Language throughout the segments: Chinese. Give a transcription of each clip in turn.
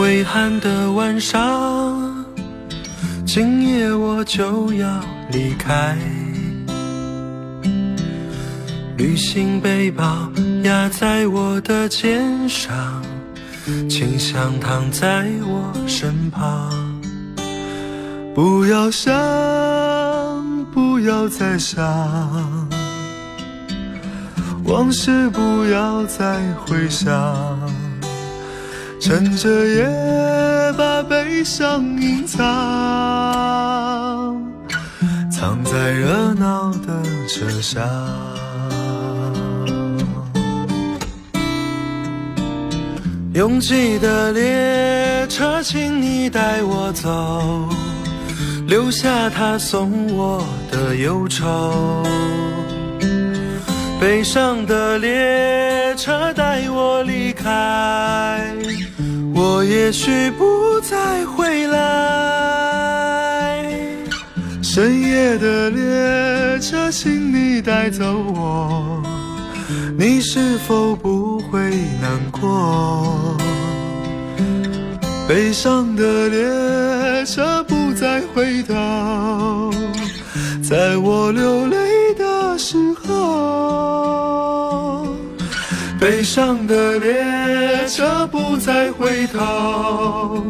微寒的晚上，今夜我就要离开。旅行背包压在我的肩上，请想躺在我身旁。不要想，不要再想，往事不要再回想。趁着夜，把悲伤隐藏，藏在热闹的车厢。拥挤的列车，请你带我走，留下他送我的忧愁。悲伤的列车带我离开。我也许不再回来。深夜的列车，请你带走我，你是否不会难过？悲伤的列车不再回头，在我流泪时候。悲伤的列车不再回头，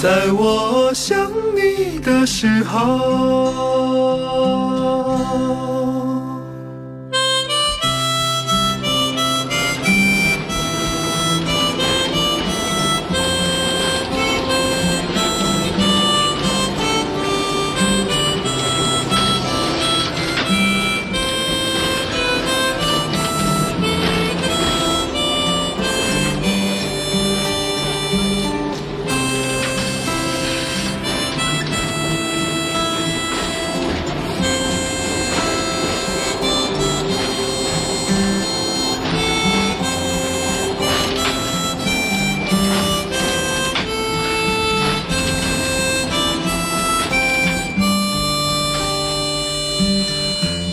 在我想你的时候。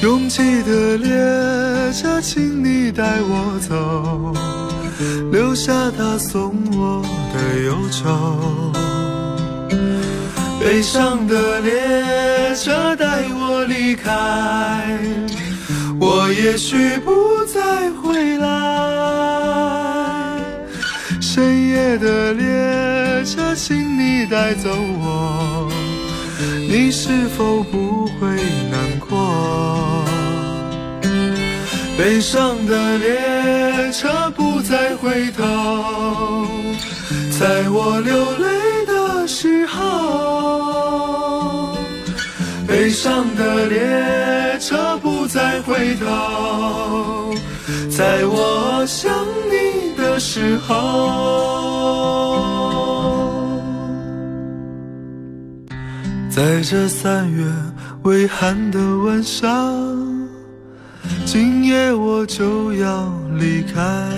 拥挤的列车，请你带我走，留下他送我的忧愁。悲伤的列车带我离开，我也许不再回来。深夜的列车，请你带走我，你是否不会难？悲伤的列车不再回头，在我流泪的时候。悲伤的列车不再回头，在我想你的时候。在这三月微寒的晚上。今夜我就要离开，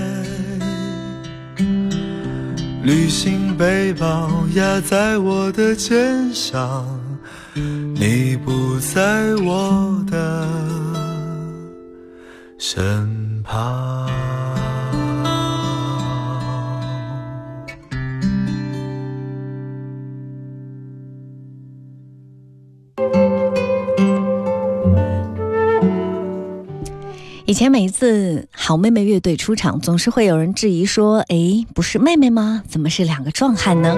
旅行背包压在我的肩上，你不在我的身旁。以前每一次好妹妹乐队出场，总是会有人质疑说：“哎，不是妹妹吗？怎么是两个壮汉呢？”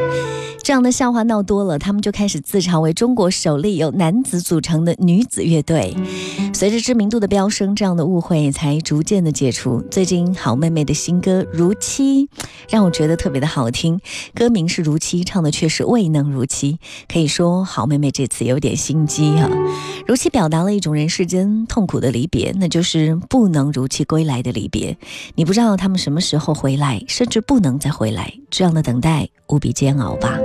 这样的笑话闹多了，他们就开始自嘲为中国首例由男子组成的女子乐队。随着知名度的飙升，这样的误会才逐渐的解除。最近好妹妹的新歌《如期》让我觉得特别的好听，歌名是《如期》，唱的却是未能如期。可以说好妹妹这次有点心机哈，《如期》表达了一种人世间痛苦的离别，那就是不能如期归来的离别。你不知道他们什么时候回来，甚至不能再回来，这样的等待无比煎熬吧。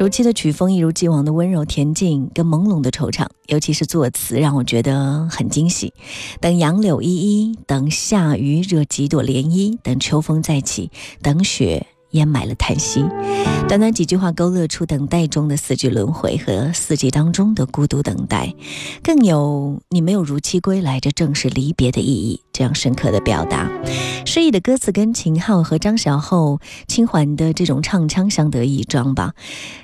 如期的曲风一如既往的温柔恬静跟朦胧的惆怅，尤其是作词让我觉得很惊喜。等杨柳依依，等夏雨惹几朵涟漪，等秋风再起，等雪。掩埋了叹息，短短几句话勾勒出等待中的四季轮回和四季当中的孤独等待，更有你没有如期归来，这正是离别的意义。这样深刻的表达，诗意的歌词跟秦昊和张小厚轻缓的这种唱腔相得益彰吧。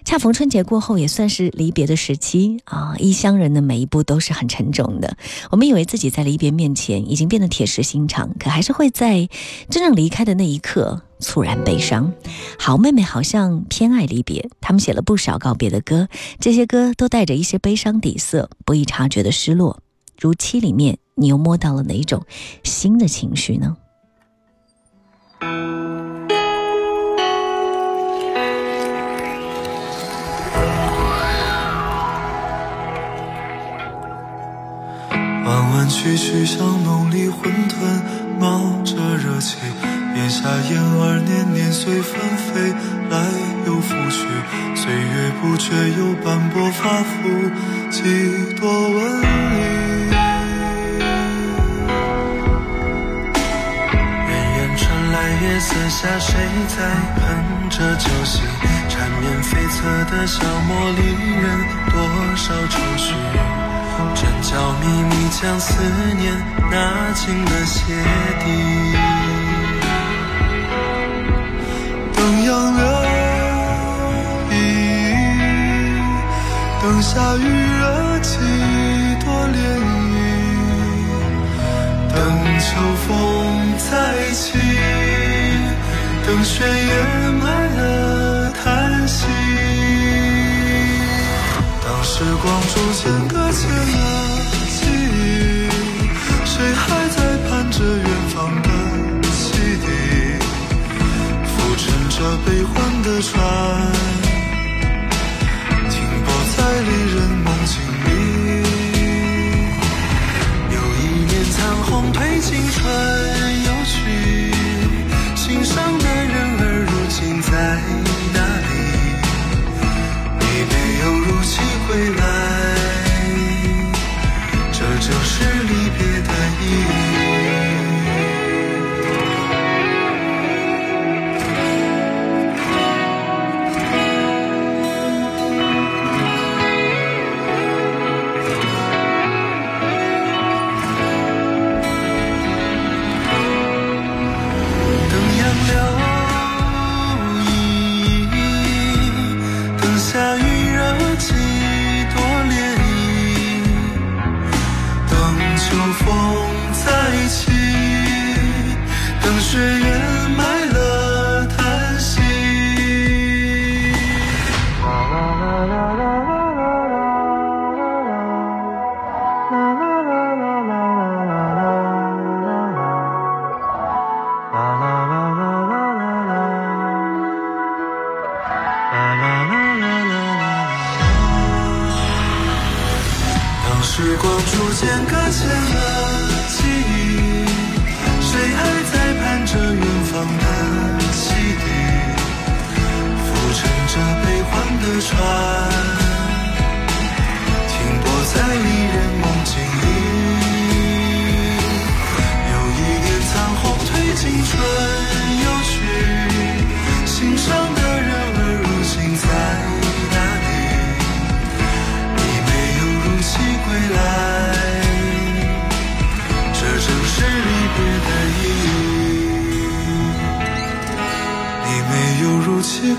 恰逢春节过后，也算是离别的时期啊。异乡人的每一步都是很沉重的。我们以为自己在离别面前已经变得铁石心肠，可还是会在真正离开的那一刻。猝然悲伤，好妹妹好像偏爱离别。他们写了不少告别的歌，这些歌都带着一些悲伤底色，不易察觉的失落。如期里面，你又摸到了哪一种新的情绪呢？弯弯曲曲像梦里混沌，冒着热气。檐下燕儿年年随风飞，来又复去，岁月不觉又斑驳发肤，几多纹理。远远传来月色下谁在哼着旧戏，缠绵悱恻的小茉莉人，多少愁绪，真娇秘密将思念纳进了鞋底。等杨柳依依，等夏雨惹几多涟漪，等秋风再起，等雪掩埋了叹息。当时光逐渐搁浅了记忆，谁还这悲欢的船，停泊在离人梦境里。有一年残红褪尽春又去，心上秋风再起等雪月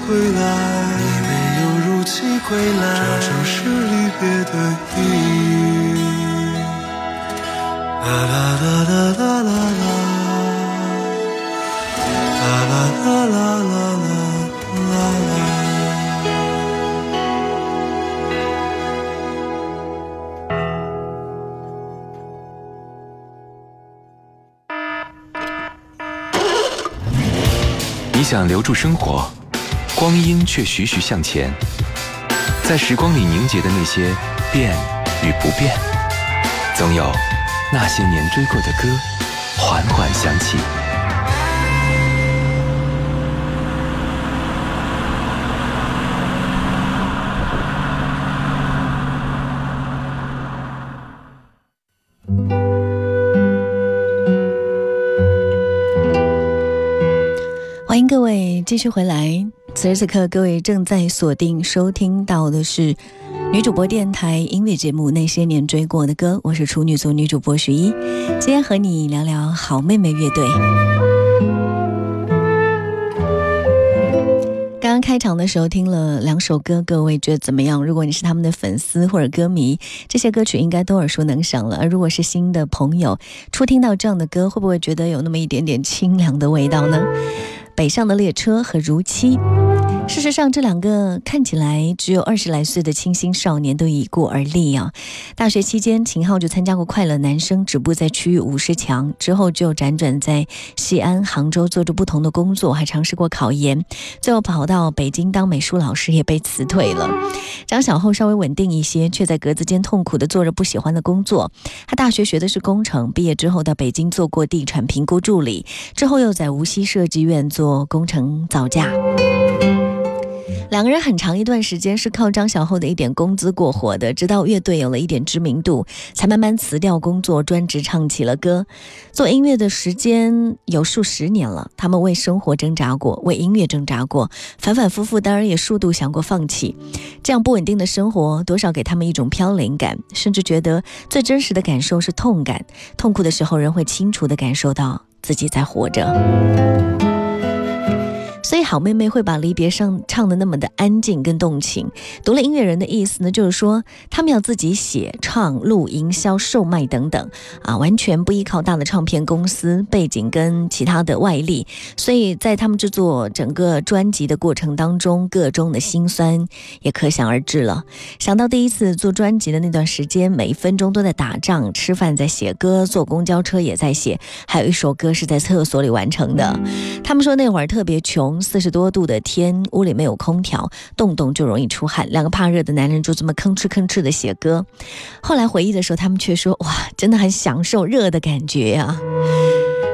归来，你没有如期归来，这就是离别的意义。啦啦啦啦啦啦啦啦，啦啦啦啦啦啦啦。你想留住生活，光阴却徐徐向前，在时光里凝结的那些变与不变，总有那些年追过的歌，缓缓响起。欢迎各位继续回来。此时此刻，各位正在锁定收听到的是女主播电台音乐节目《那些年追过的歌》，我是处女座女主播徐一，今天和你聊聊好妹妹乐队。刚刚开场的时候听了两首歌，各位觉得怎么样？如果你是他们的粉丝或者歌迷，这些歌曲应该都耳熟能详了。而如果是新的朋友，初听到这样的歌，会不会觉得有那么一点点清凉的味道呢？北上的列车和如期。事实上，这两个看起来只有二十来岁的清新少年都已过而立啊。大学期间，秦昊就参加过《快乐男声》，止步在区域五十强，之后就辗转在西安、杭州做着不同的工作，还尝试过考研，最后跑到北京当美术老师，也被辞退了。张小厚稍微稳定一些，却在格子间痛苦地做着不喜欢的工作。他大学学的是工程，毕业之后到北京做过地产评估助理，之后又在无锡设计院做做工程造价。两个人很长一段时间是靠张小厚的一点工资过活的，直到乐队有了一点知名度，才慢慢辞掉工作，专职唱起了歌。做音乐的时间有数十年了，他们为生活挣扎过，为音乐挣扎过，反反复复，当然也数度想过放弃。这样不稳定的生活，多少给他们一种飘零感，甚至觉得最真实的感受是痛感。痛苦的时候，人会清楚地感受到自己在活着。所以好妹妹会把离别上唱的那么的安静跟动情。独立音乐人的意思呢，就是说他们要自己写、唱、录、营销、售卖等等啊，完全不依靠大的唱片公司背景跟其他的外力。所以在他们制作整个专辑的过程当中，各中的辛酸也可想而知了。想到第一次做专辑的那段时间，每一分钟都在打仗，吃饭在写歌，坐公交车也在写，还有一首歌是在厕所里完成的。他们说那会儿特别穷。四十多度的天，屋里没有空调，动动就容易出汗。两个怕热的男人就这么吭哧吭哧的写歌。后来回忆的时候，他们却说：“哇，真的很享受热的感觉呀！”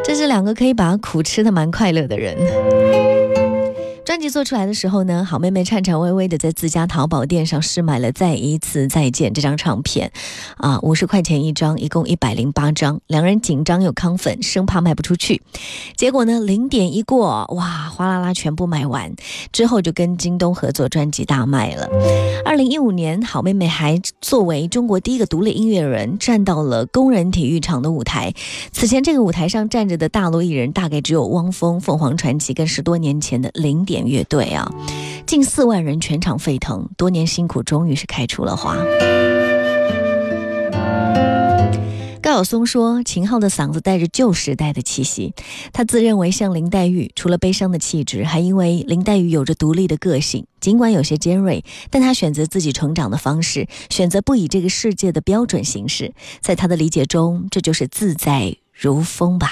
这是两个可以把苦吃的蛮快乐的人。专辑做出来的时候呢，好妹妹颤颤巍巍的在自家淘宝店上试买了《再一次再见》这张唱片，啊，五十块钱一张，一共一百零八张。两人紧张又亢奋，生怕卖不出去。结果呢，零点一过，哇，哗啦啦全部卖完。之后就跟京东合作，专辑大卖了。二零一五年，好妹妹还作为中国第一个独立音乐人站到了工人体育场的舞台。此前这个舞台上站着的大陆艺人大概只有汪峰、凤凰传奇跟十多年前的零点。点乐队啊，近四万人全场沸腾，多年辛苦终于是开出了花。高晓松说，秦昊的嗓子带着旧时代的气息，他自认为像林黛玉，除了悲伤的气质，还因为林黛玉有着独立的个性，尽管有些尖锐，但他选择自己成长的方式，选择不以这个世界的标准行事，在他的理解中，这就是自在如风吧。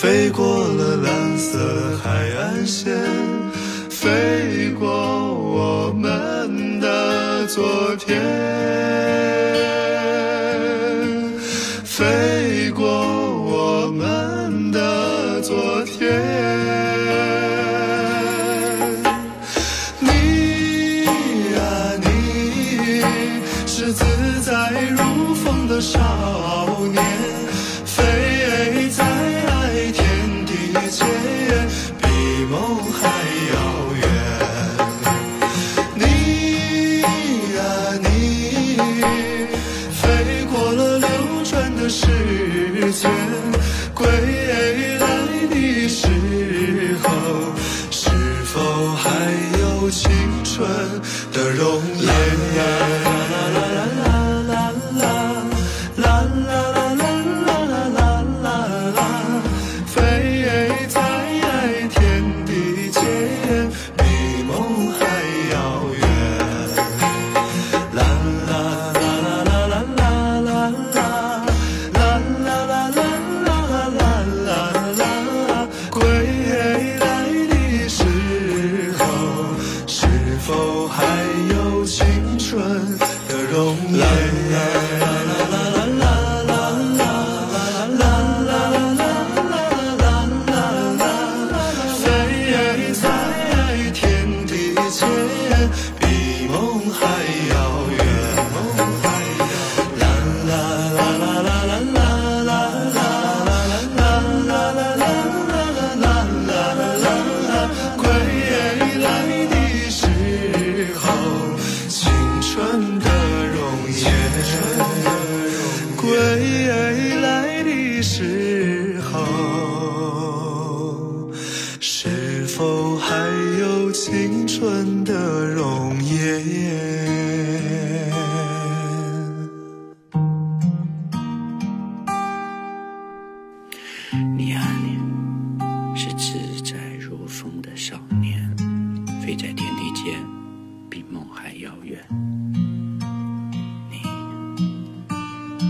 飞过了蓝色海岸线，飞过我们的昨天，颜？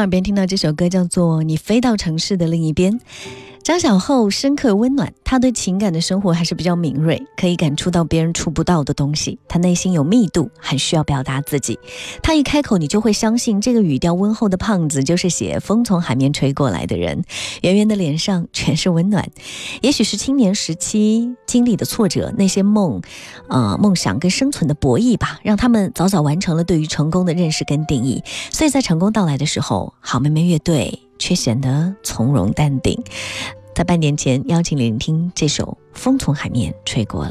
耳边听到这首歌叫做《你飞到城市的另一边》，张小厚深刻温暖，他对情感的生活还是比较敏锐，可以感触到别人触不到的东西。他内心有密度，很需要表达自己。他一开口，你就会相信这个语调温厚的胖子就是写《风从海面吹过来》的人。圆圆的脸上全是温暖，也许是青年时期经历的挫折，那些梦，呃，梦想跟生存的博弈吧，让他们早早完成了对于成功的认识跟定义。所以在成功到来的时候，好妹妹乐队。却显得从容淡定。在半年前，邀请聆听这首《风从海面吹过来》。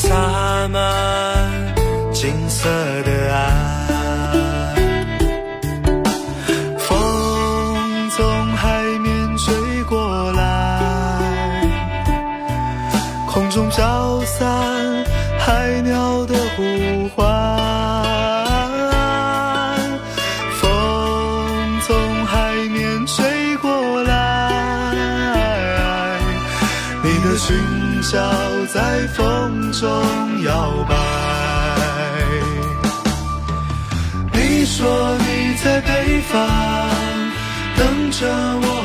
洒满金色的岸风从海面吹过来空中飘散海鸟的呼唤。风从海面吹过来你的裙角在风中摇摆。你说你在北方等着我。